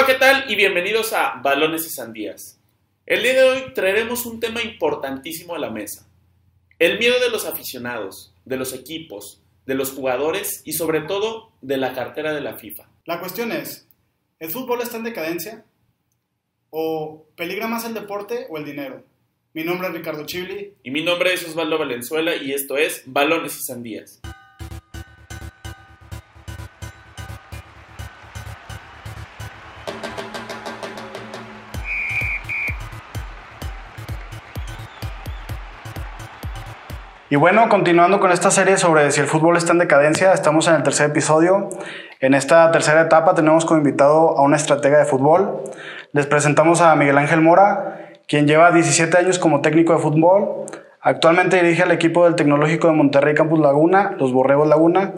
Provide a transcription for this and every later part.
Hola, ¿qué tal? Y bienvenidos a Balones y Sandías. El día de hoy traeremos un tema importantísimo a la mesa. El miedo de los aficionados, de los equipos, de los jugadores y sobre todo de la cartera de la FIFA. La cuestión es, ¿el fútbol está en decadencia? ¿O peligra más el deporte o el dinero? Mi nombre es Ricardo Chibli. Y mi nombre es Osvaldo Valenzuela y esto es Balones y Sandías. Y bueno, continuando con esta serie sobre si el fútbol está en decadencia, estamos en el tercer episodio. En esta tercera etapa tenemos como invitado a una estratega de fútbol. Les presentamos a Miguel Ángel Mora, quien lleva 17 años como técnico de fútbol. Actualmente dirige al equipo del Tecnológico de Monterrey Campus Laguna, los Borregos Laguna,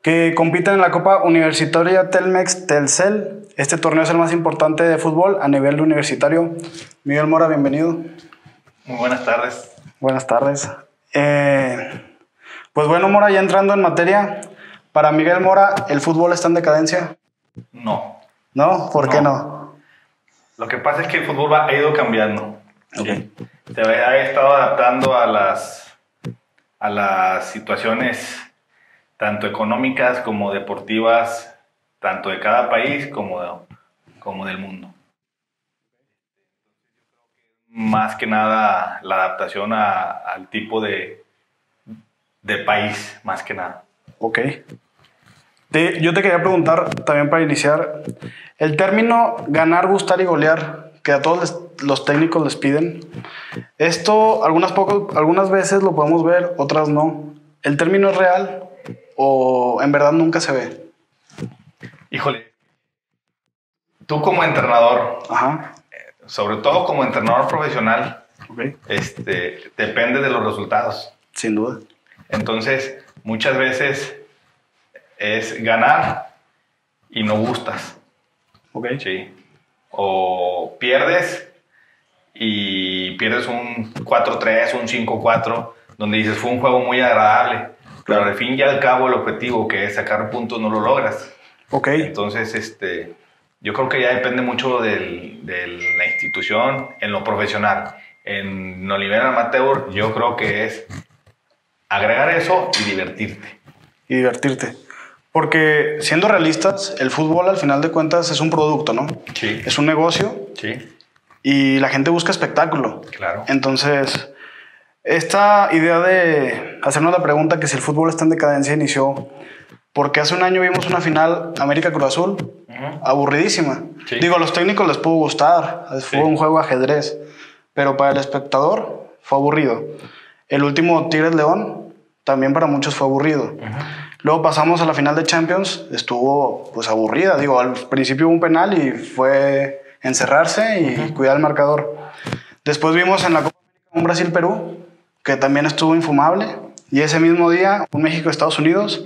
que compiten en la Copa Universitaria Telmex Telcel. Este torneo es el más importante de fútbol a nivel universitario. Miguel Mora, bienvenido. Muy buenas tardes. Buenas tardes. Eh, pues bueno, Mora, ya entrando en materia, para Miguel Mora, ¿el fútbol está en decadencia? No. ¿No? ¿Por qué no? Lo que pasa es que el fútbol ha ido cambiando. Se ha estado adaptando a las, a las situaciones tanto económicas como deportivas, tanto de cada país como, como del mundo más que nada la adaptación al tipo de, de país, más que nada. Ok. yo te quería preguntar también para iniciar, el término ganar, gustar y golear, que a todos los técnicos les piden, esto algunas, algunas veces lo podemos ver, otras no. ¿El término es real o en verdad nunca se ve? Híjole, tú como entrenador, Ajá sobre todo como entrenador profesional, este, depende de los resultados. Sin duda. Entonces, muchas veces es ganar y no gustas. Ok. Sí. O pierdes y pierdes un 4-3, un 5-4, donde dices fue un juego muy agradable, pero al fin y al cabo el objetivo que es sacar puntos no lo logras. Ok. Entonces, este, yo creo que ya depende mucho de la institución, en lo profesional. En nivel amateur, yo creo que es agregar eso y divertirte. Y divertirte. Porque siendo realistas, el fútbol al final de cuentas es un producto, ¿no? Sí. Es un negocio. Sí. Y la gente busca espectáculo. Claro. Entonces, esta idea de hacernos la pregunta que si el fútbol está en decadencia inició porque hace un año vimos una final América Cruz Azul, aburridísima. Digo, a los técnicos les pudo gustar, fue un juego ajedrez, pero para el espectador fue aburrido. El último Tigres León también para muchos fue aburrido. Luego pasamos a la final de Champions, estuvo pues aburrida. Digo, al principio hubo un penal y fue encerrarse y cuidar el marcador. Después vimos en la Copa un Brasil-Perú, que también estuvo infumable. Y ese mismo día, un México-Estados Unidos,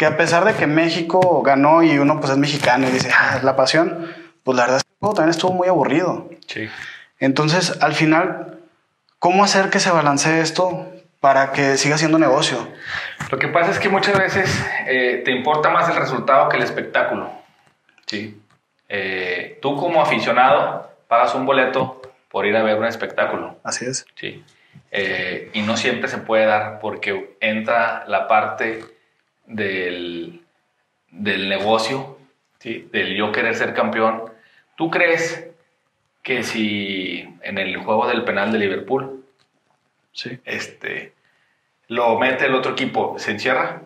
que a pesar de que México ganó y uno pues es mexicano y dice, ah, es la pasión, pues la verdad es que también estuvo muy aburrido. Sí. Entonces, al final, ¿cómo hacer que se balancee esto para que siga siendo negocio? Lo que pasa es que muchas veces eh, te importa más el resultado que el espectáculo. Sí. Eh, tú como aficionado pagas un boleto por ir a ver un espectáculo. Así es. Sí. Eh, y no siempre se puede dar porque entra la parte del, del negocio, ¿sí? del yo querer ser campeón. ¿Tú crees que si en el juego del penal de Liverpool sí. este, lo mete el otro equipo, se encierra?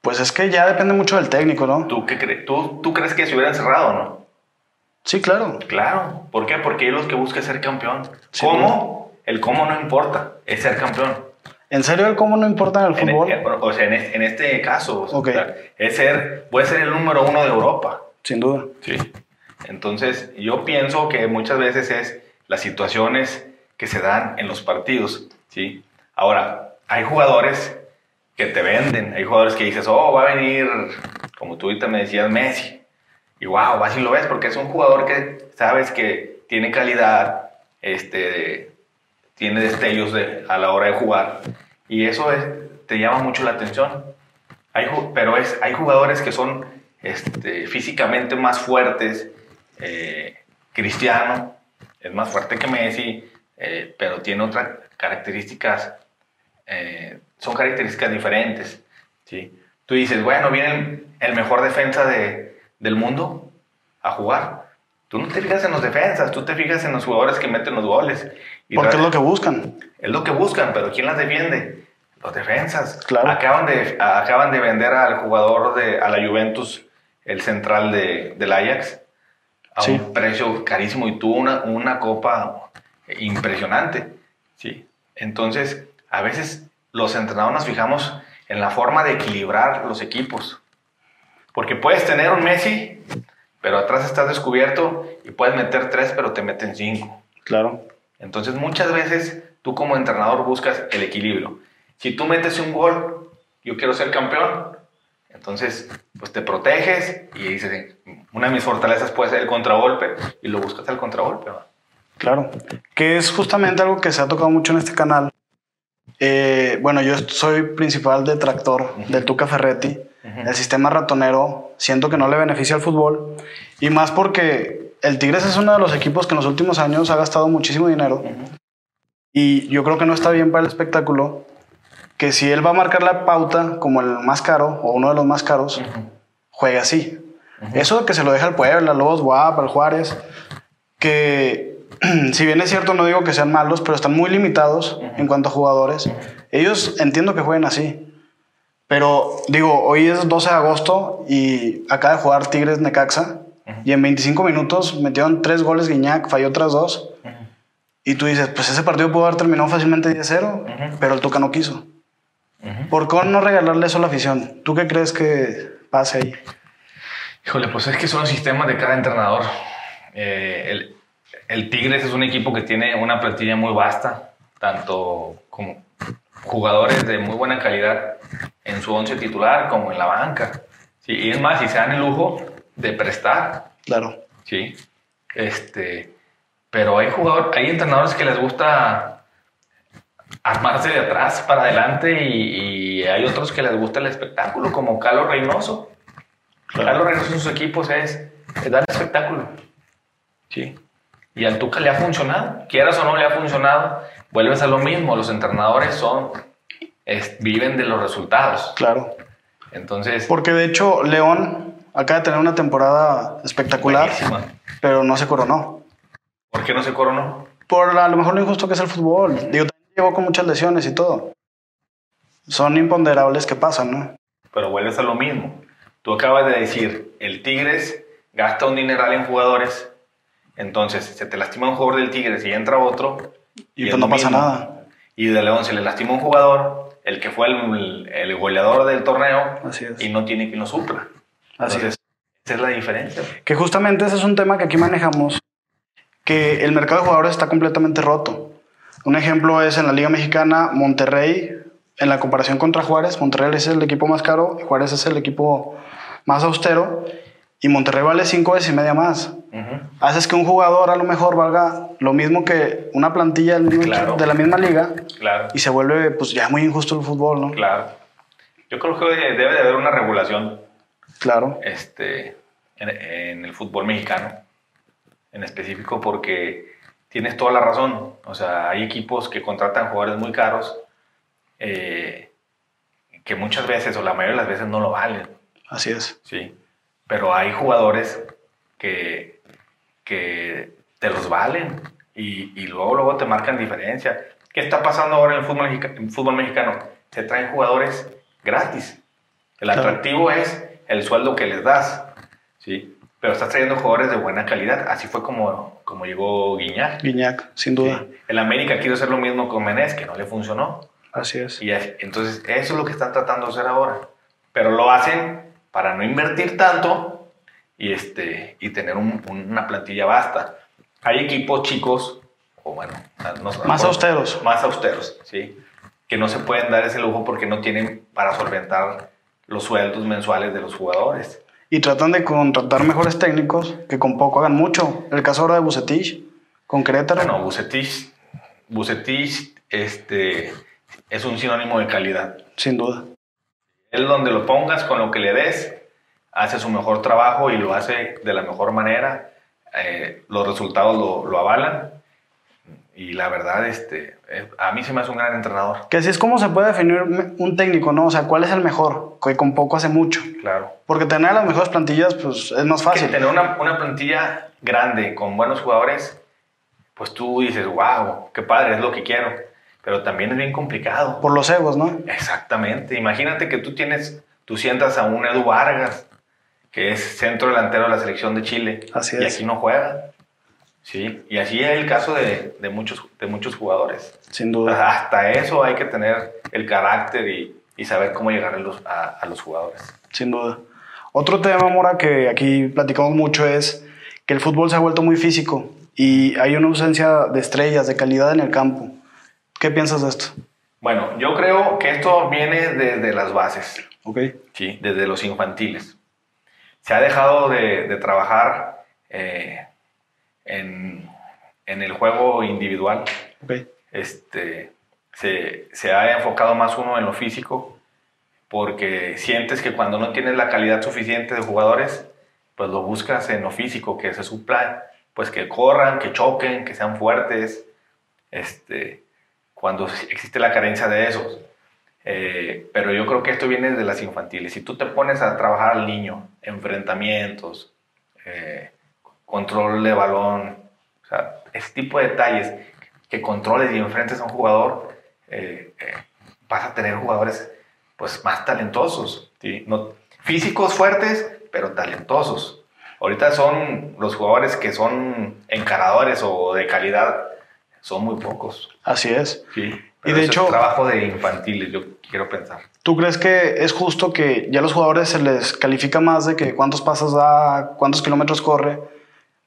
Pues es que ya depende mucho del técnico, ¿no? ¿Tú, qué crees? ¿Tú, ¿Tú crees que se hubiera encerrado no? Sí, claro. Claro. ¿Por qué? Porque ellos los que buscan ser campeón. ¿Cómo? El cómo no importa, es ser campeón. ¿En serio el cómo no importa en el fútbol? o sea, en, este caso, es ser, puede ser el número uno de Europa. Sin duda. Sí. Entonces, yo pienso que muchas veces es las situaciones que se dan en los partidos, ¿sí? Ahora, hay jugadores que te venden, hay jugadores que dices, oh, va a venir, como tú ahorita me decías, Messi. Y wow, así lo ves, porque es un jugador que sabes que tiene calidad, este, tiene destellos de, a la hora de jugar. Y eso es, te llama mucho la atención. Hay, pero es, hay jugadores que son este, físicamente más fuertes. Eh, Cristiano es más fuerte que Messi, eh, pero tiene otras características, eh, son características diferentes. ¿sí? Tú dices, bueno, viene el, mejor defensa de, del mundo a jugar. Tú no te fijas en los defensas, tú te fijas en los jugadores que meten los goles. Porque es lo que buscan. Es lo que buscan, pero ¿quién las defiende? Los defensas. Claro. Acaban de, acaban de vender al jugador de a la Juventus, el central de, del Ajax, a un precio carísimo y tuvo una, una copa impresionante. ¿sí? Entonces, a veces los entrenadores nos fijamos en la forma de equilibrar los equipos. Porque puedes tener un Messi, pero atrás estás descubierto y puedes meter tres, pero te meten cinco. Claro. Entonces, muchas veces tú como entrenador buscas el equilibrio. Si tú metes un gol, yo quiero ser campeón, entonces, pues te proteges y dices, una de mis fortalezas puede ser el contragolpe y lo buscas el contragolpe. Claro, que es justamente algo que se ha tocado mucho en este canal. Eh, bueno, yo soy principal detractor del Tuca Ferretti. El sistema ratonero siento que no le beneficia al fútbol. Y más porque el Tigres es uno de los equipos que en los últimos años ha gastado muchísimo dinero. Y yo creo que no está bien para el espectáculo que si él va a marcar la pauta como el más caro o uno de los más caros, juegue así. Eso que se lo deja al Puebla, Lobos Guap, al Juárez, que si bien es cierto, no digo que sean malos, pero están muy limitados en cuanto a jugadores. Ellos entiendo que jueguen así. Pero digo, hoy es 12 de agosto y acaba de jugar Tigres Necaxa y en 25 minutos metieron tres goles Guiñac, falló otras dos. Y tú dices, pues ese partido pudo haber terminado fácilmente 10-0, pero el Tuca no quiso. ¿Por qué no regalarle eso a la afición? ¿Tú qué crees que pase ahí? Híjole, pues es que son los sistemas de cada entrenador. Eh, el, el, Tigres es un equipo que tiene una plantilla muy vasta, tanto como jugadores de muy buena calidad en su once titular como en la banca. Sí, y es más, si se dan el lujo de prestar. Claro. Sí. Este, pero hay jugadores, hay entrenadores que les gusta armarse de atrás para adelante y, hay otros que les gusta el espectáculo, como Carlos Reynoso. Carlos Reynoso en sus equipos es, dar espectáculo. Sí. Y al Tuca le ha funcionado, quieras o no le ha funcionado, vuelves a lo mismo, los entrenadores son, viven de los resultados. Claro. Entonces... Porque de hecho León acaba de tener una temporada espectacular, pero no se coronó. ¿Por qué no se coronó? Por a lo mejor lo injusto que es el fútbol. Digo, con muchas lesiones y todo. Son imponderables que pasan, ¿no? Pero vuelves a lo mismo. Tú acabas de decir, el Tigres gasta un dineral en jugadores, entonces se te lastima un jugador del Tigres y entra otro. Y, pues no pasa nada. Y de León se le lastima un jugador, el que fue el, el goleador del torneo, y no tiene quien lo supla. Así es. Esa es la diferencia. Que justamente ese es un tema que aquí manejamos, que el mercado de jugadores está completamente roto. Un ejemplo es en la Liga Mexicana, Monterrey, en la comparación contra Juárez, Monterrey es el equipo más caro Juárez es el equipo más austero y Monterrey vale cinco veces y media más. Haces que un jugador a lo mejor valga lo mismo que una plantilla de la misma liga claro. y se vuelve pues ya muy injusto el fútbol, ¿no? Claro. Yo creo que debe de haber una regulación. Claro. Este, en, en el fútbol mexicano, en específico, porque tienes toda la razón. O sea, hay equipos que contratan jugadores muy caros eh, que muchas veces o la mayoría de las veces no lo valen. Así es. Sí. Pero hay jugadores que, que te los valen y, y luego, luego te marcan diferencia. ¿Qué está pasando ahora en el fútbol, el fútbol mexicano? Se traen jugadores gratis. El atractivo es el sueldo que les das. ¿sí? pero estás trayendo jugadores de buena calidad. Así fue como, como llegó Guiñac. Guiñac, sin duda. El América quiso hacer lo mismo con Menés, que no le funcionó. Así es. Y entonces eso es lo que están tratando de hacer ahora. Pero lo hacen para no invertir tanto y, este, y tener una plantilla vasta. Hay equipos chicos, o bueno, más austeros. Más austeros, sí. Que no se pueden dar ese lujo porque no tienen para solventar los sueldos mensuales de los jugadores y tratan de contratar mejores técnicos que con poco hagan mucho. El caso ahora de Bucetich, con Querétaro. Bueno, Bucetich, Bucetich este, es un sinónimo de calidad. Sin duda. Él donde lo pongas, con lo que le des, hace su mejor trabajo y lo hace de la mejor manera. Eh, los resultados lo, lo, avalan. Y la verdad, este, a mí se me hace un gran entrenador. Que así es como se puede definir un técnico, ¿no? O sea, ¿cuál es el mejor? Que con poco hace mucho. Claro. Porque tener las mejores plantillas, pues es más fácil. Que tener una, una plantilla grande, con buenos jugadores, pues tú dices, wow, qué padre, es lo que quiero. Pero también es bien complicado. Por los egos, ¿no? Exactamente. Imagínate que tú tienes, tú sientas a un Edu Vargas, que es centro delantero de la selección de Chile. Así y es. aquí no juega. Sí, y así es el caso de, de muchos, de muchos jugadores. Sin duda. Hasta eso hay que tener el carácter y, y saber cómo llegar a los, a, a los jugadores. Sin duda. Otro tema, Mora, que aquí platicamos mucho es que el fútbol se ha vuelto muy físico y hay una ausencia de estrellas, de calidad en el campo. ¿Qué piensas de esto? Bueno, yo creo que esto viene desde las bases. Ok. Sí, desde los infantiles. Se ha dejado de, de trabajar eh, en, en, el juego individual. Okay. Este, se, se, ha enfocado más uno en lo físico porque sientes que cuando no tienes la calidad suficiente de jugadores, pues lo buscas en lo físico, que se supla, pues que corran, que choquen, que sean fuertes, este, cuando existe la carencia de esos. Eh, pero yo creo que esto viene de las infantiles. Si tú te pones a trabajar al niño, enfrentamientos, eh, control de balón, o sea, ese tipo de detalles que controles y enfrentes a un jugador, eh, vas a tener jugadores pues más talentosos, ¿sí? no, físicos fuertes, pero talentosos. Ahorita son los jugadores que son encaradores o de calidad, son muy pocos. Así es. Sí. y de hecho, es trabajo de infantiles, yo quiero pensar. ¿Tú crees que es justo que ya a los jugadores se les califica más de que cuántos pasos da, cuántos kilómetros corre?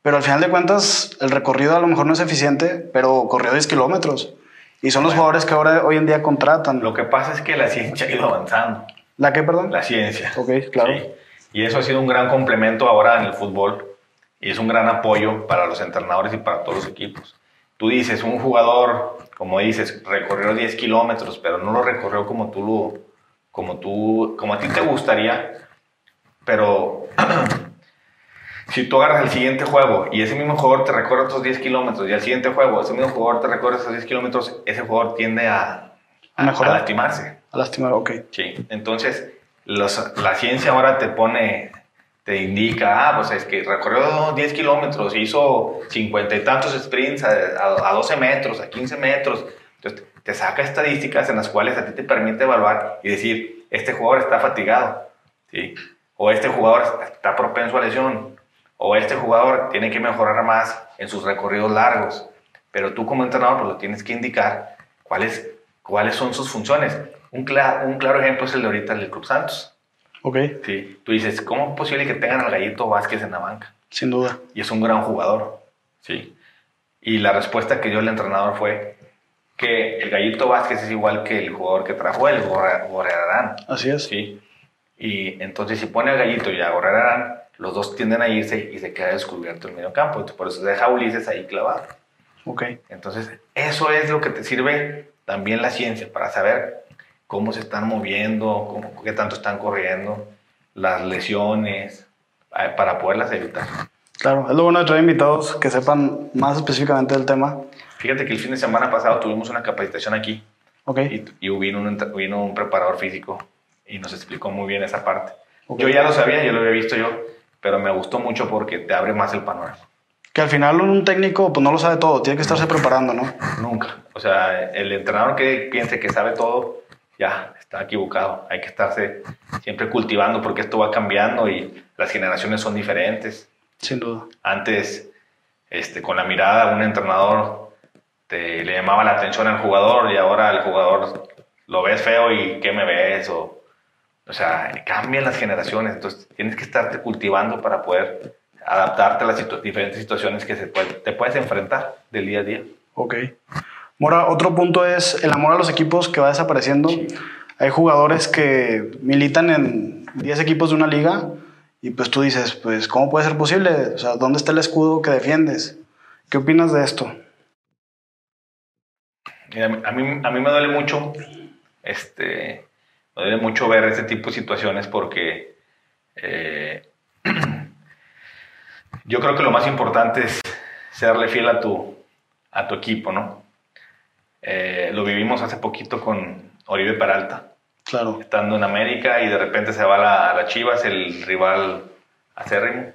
Pero al final de cuentas, el recorrido a lo mejor no es eficiente, pero corrió 10 kilómetros. Y son los bueno, jugadores que ahora hoy en día contratan. Lo que pasa es que la ciencia ha ido avanzando. ¿La qué, perdón? La ciencia. Ok, claro. Sí. Y eso ha sido un gran complemento ahora en el fútbol. Y es un gran apoyo para los entrenadores y para todos los equipos. Tú dices, un jugador, como dices, recorrió 10 kilómetros, pero no lo recorrió como tú lo, como tú, como a ti te gustaría. Pero si tú agarras el siguiente juego y ese mismo jugador te recorre otros 10 kilómetros y al siguiente juego ese mismo jugador te recorre esos 10 kilómetros, ese jugador tiende a, a, a, lastimarse. A lastimar, ok. Sí, entonces los, la ciencia ahora te pone, te indica, ah, pues es que recorrió 10 kilómetros, hizo 50 y tantos sprints a, a, 12 metros, a 15 metros. Entonces te saca estadísticas en las cuales a ti te permite evaluar y decir, este jugador está fatigado, ¿sí? o este jugador está propenso a lesión, o este jugador tiene que mejorar más en sus recorridos largos. Pero tú como entrenador pues lo tienes que indicar cuáles, cuáles son sus funciones. Un, cla un claro ejemplo es el de ahorita del Club Santos. Ok. Sí, tú dices, ¿cómo es posible que tengan al Gallito Vázquez en la banca? Sin duda. Y es un gran jugador. Sí. Y la respuesta que dio el entrenador fue que el Gallito Vázquez es igual que el jugador que trajo él, Gorrerarán. Así es. Sí. Y entonces si pone al Gallito y a Gorrerarán, los dos tienden a irse y se queda descubierto el medio campo. Entonces, por eso deja a Ulises ahí clavado. Ok. Entonces, eso es lo que te sirve también la ciencia para saber cómo se están moviendo, cómo, qué tanto están corriendo, las lesiones, para poderlas evitar. Claro, es lo bueno de traer invitados que sepan más específicamente del tema. Fíjate que el fin de semana pasado tuvimos una capacitación aquí. Ok. Y, y vino, un, vino un preparador físico y nos explicó muy bien esa parte. Okay. Yo ya lo sabía, yo lo había visto yo, pero me gustó mucho porque te abre más el panorama. Que al final un técnico pues no lo sabe todo, tiene que estarse preparando, ¿no? Nunca. O sea, el entrenador que piense que sabe todo, ya está equivocado. Hay que estarse siempre cultivando porque esto va cambiando y las generaciones son diferentes. Sin duda. Antes, este, con la mirada, un entrenador te, le llamaba la atención al jugador y ahora el jugador lo ves feo y ¿qué me ves? O, o sea, cambian las generaciones, entonces tienes que estarte cultivando para poder adaptarte a las situ diferentes situaciones que se puede, te puedes enfrentar del día a día. Ok. Mora, otro punto es el amor a los equipos que va desapareciendo. Sí. Hay jugadores que militan en 10 equipos de una liga y pues tú dices, pues ¿cómo puede ser posible? O sea, ¿dónde está el escudo que defiendes? ¿Qué opinas de esto? Mira, a, mí, a mí me duele mucho este, duele mucho ver este tipo de situaciones porque Eh, yo creo que lo más importante es serle fiel a tu, a tu equipo, ¿no? Eh, lo vivimos hace poquito con Oribe Peralta. Claro. Estando en América y de repente se va a la, Chivas, el rival acérrimo.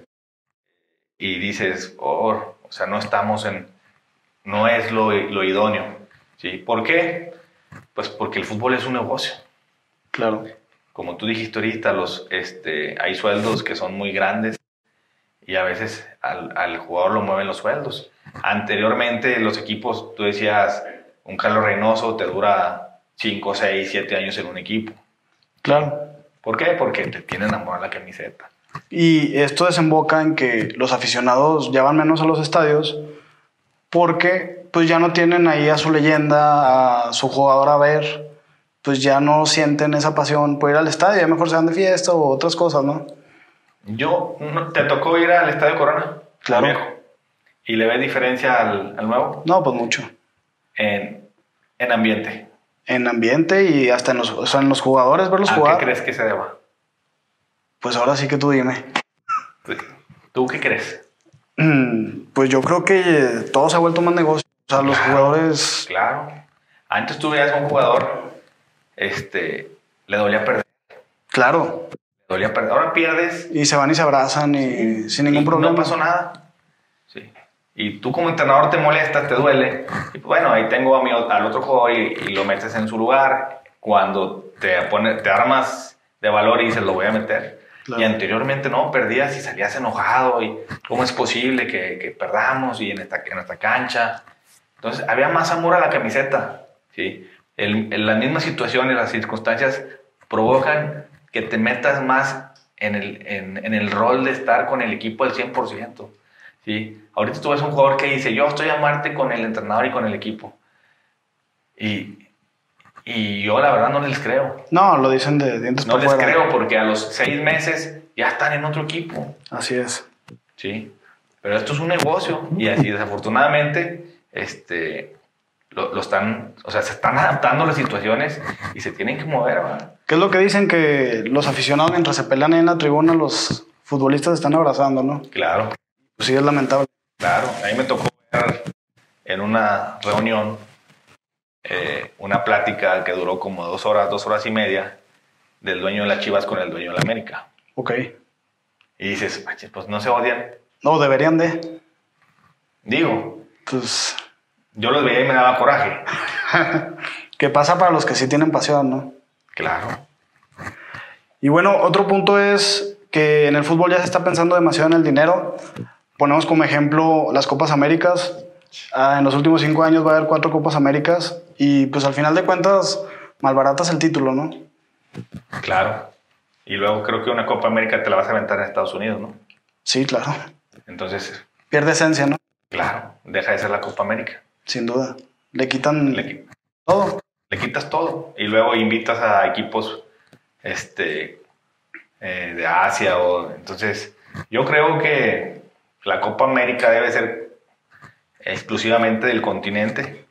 Y dices, oh, o sea, no estamos en. No es lo, lo idóneo. ¿sí? ¿Por qué? Pues porque el fútbol es un negocio. Claro. Como tú dijiste ahorita, los, este, hay sueldos que son muy grandes y a veces al, al jugador lo mueven los sueldos. Anteriormente los equipos, tú decías, un Carlos Reynoso te dura 5, 6, 7 años en un equipo. Claro. ¿Por qué? Porque te tienen amor a la camiseta. Y esto desemboca en que los aficionados ya van menos a los estadios porque pues ya no tienen ahí a su leyenda, a su jugador a ver, pues ya no sienten esa pasión por ir al estadio, ya mejor se van de fiesta o otras cosas, ¿no? Yo, ¿te tocó ir al Estadio Corona? Claro. ¿Y le ves diferencia al, al nuevo? No, pues mucho en, en ambiente. En ambiente y hasta en los, o sea, en los jugadores, verlos ¿A jugar. qué crees que se deba? Pues ahora sí que tú dime. ¿Tú qué crees? Mm, pues yo creo que todo se ha vuelto más negocio. O sea, los jugadores. Claro. Antes tú veías a un jugador, este, le dolía perder. Claro. Le dolía perder. Ahora pierdes. Y se van y se abrazan y sin ningún problema. No pasó nada y tú como entrenador te molestas, te duele, y pues, bueno, ahí tengo a mi, al otro jugador y, lo metes en su lugar. Cuando te, pone, te armas de valor y dices, lo voy a meter. Y anteriormente no, perdías y salías enojado y cómo es posible que, que perdamos y en esta, en esta cancha. Entonces había más amor a la camiseta. ¿sí? El, en las mismas situaciones, las circunstancias provocan que te metas más en el, en, en el rol de estar con el equipo al 100%. ¿sí? Ahorita tú ves un jugador que dice, yo estoy a muerte con el entrenador y con el equipo. Y, y yo la verdad no les creo. No, lo dicen de dientes No les creo porque a los seis meses ya están en otro equipo. Así es. Sí, pero esto es un negocio y así desafortunadamente este, lo, están, o sea, se están adaptando a las situaciones y se tienen que mover. ¿Qué es lo que dicen? Que los aficionados mientras se pelean en la tribuna, los futbolistas están abrazando, ¿no? Claro. Pues sí, es lamentable. Claro, a mí me tocó ver en una reunión eh, una plática que duró como dos horas, dos horas y media del dueño de las Chivas con el dueño de la América. Ok. Y dices, pues no se odian. No, deberían de. Digo. Pues. Yo los veía y me daba coraje. ¿Qué pasa para los que sí tienen pasión, no? Claro. Y bueno, otro punto es que en el fútbol ya se está pensando demasiado en el dinero ponemos como ejemplo las Copas Américas. Ah, en los últimos cinco años va a haber cuatro Copas Américas y pues al final de cuentas malbaratas el título, ¿no? Claro. Y luego creo que una Copa América te la vas a aventar en Estados Unidos, ¿no? Sí, claro. Entonces... Pierde esencia, ¿no? Claro, deja de ser la Copa América. Sin duda. Le quitan todo. Le quitas todo. Y luego invitas a equipos este, eh, de Asia o... Entonces, yo creo que la Copa América debe ser exclusivamente del continente.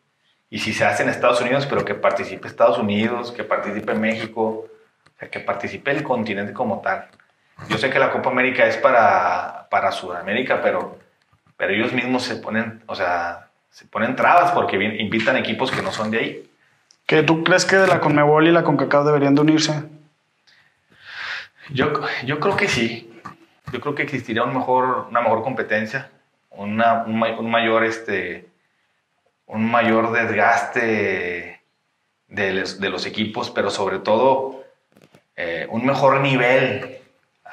Y si se hace en Estados Unidos, pero que participe Estados Unidos, que participe México, que participe el continente como tal. Yo sé que la Copa América es para, para Sudamérica, pero, pero ellos mismos se ponen, o sea, se ponen trabas porque invitan equipos que no son de ahí. ¿Que tú crees que de la Conmebol y la CONCACAF deberían de unirse? Yo, yo creo que sí yo creo que existiría un mejor, una mejor competencia, una, un, mayor, este, un mayor desgaste de los, de los equipos, pero sobre todo eh, un mejor nivel,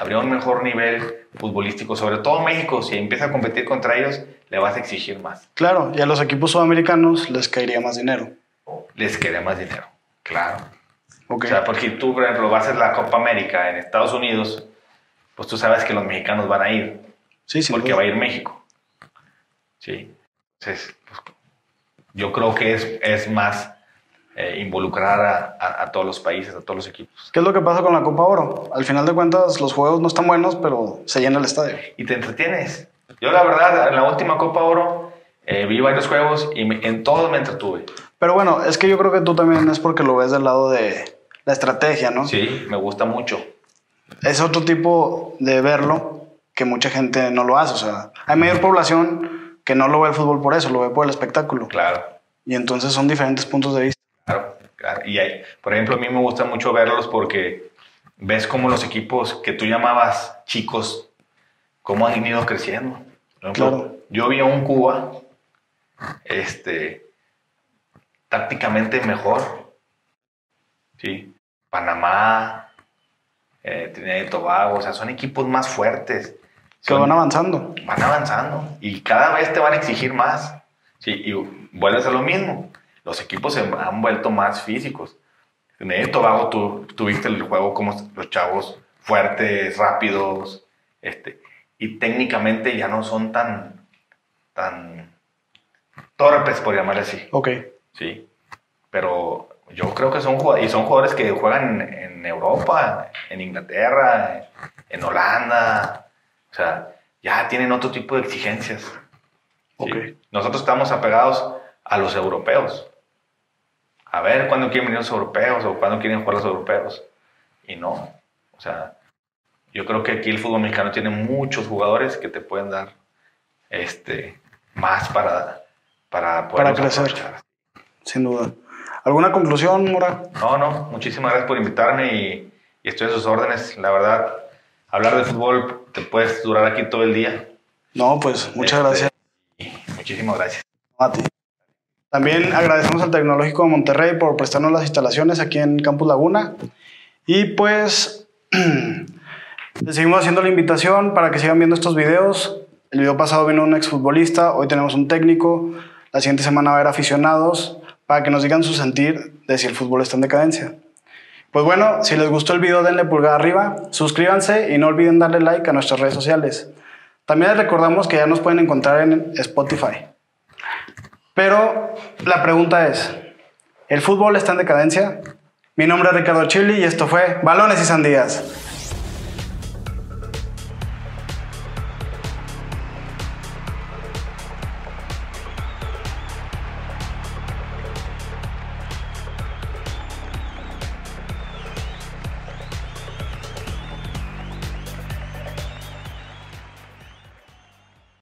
habría un mejor nivel futbolístico, sobre todo México, si empieza a competir contra ellos, le vas a exigir más. Claro, y a los equipos sudamericanos les caería más dinero. Les caería más dinero, claro. O sea, porque tú, por ejemplo, vas a hacer la Copa América en Estados Unidos, pues tú sabes que los mexicanos van a ir. Sí, sí. Porque va a ir México. Sí. Entonces, pues, yo creo que es, es más eh, involucrar a, a, todos los países, a todos los equipos. ¿Qué es lo que pasa con la Copa Oro? Al final de cuentas, los juegos no están buenos, pero se llena el estadio. Y te entretienes. Yo, la verdad, en la última Copa Oro eh, vi varios juegos y en todos me entretuve. Pero bueno, es que yo creo que tú también es porque lo ves del lado de la estrategia, ¿no? Sí, me gusta mucho. es otro tipo de verlo que mucha gente no lo hace. O sea, hay mayor población que no lo ve el fútbol por eso, lo ve por el espectáculo. Claro. Y entonces son diferentes puntos de vista. Claro, claro. Y hay, por ejemplo, a mí me gusta mucho verlos porque ves cómo los equipos que tú llamabas chicos, cómo han ido creciendo. Por ejemplo, Claro. Yo vi a un Cuba, este, tácticamente mejor. Sí. Panamá, eh, Trinidad y Tobago, o sea, son equipos más fuertes. Que van avanzando. van avanzando y cada vez te van a exigir más. Sí, y vuelves a lo mismo. Los equipos se han vuelto más físicos. En el Tobago tú tuviste el juego como los chavos fuertes, rápidos, este, y técnicamente ya no son tan, tan torpes, por llamarle así. Ok. Sí, pero yo creo que son jugadores, y son jugadores que juegan en Europa, en Inglaterra, en Holanda, o sea, ya tienen otro tipo de exigencias. ¿sí? Ok. Nosotros estamos apegados a los europeos. A ver cuándo quieren venir los europeos o cuándo quieren jugar los europeos. Y no, o sea, yo creo que aquí el fútbol mexicano tiene muchos jugadores que te pueden dar este, más para, para, Para poderlos crecer. aprovechar. Sin duda. ¿Alguna conclusión, Mora? No, no, muchísimas gracias por invitarme y, y estoy a sus órdenes. La verdad, hablar de fútbol te puedes durar aquí todo el día. No, pues muchas Este, gracias muchísimas gracias. a ti. También agradecemos al Tecnológico de Monterrey por prestarnos las instalaciones aquí en Campus Laguna. Y pues les seguimos haciendo la invitación para que sigan viendo estos videos. El video pasado vino un exfutbolista, hoy tenemos un técnico, la siguiente semana va a haber aficionados para que nos digan su sentir de si el fútbol está en decadencia. Pues bueno, si les gustó el video denle pulgar arriba, suscríbanse y no olviden darle like a nuestras redes sociales. También les recordamos que ya nos pueden encontrar en Spotify. Pero la pregunta es, ¿el fútbol está en decadencia? Mi nombre es Ricardo Chili y esto fue Balones y Sandías.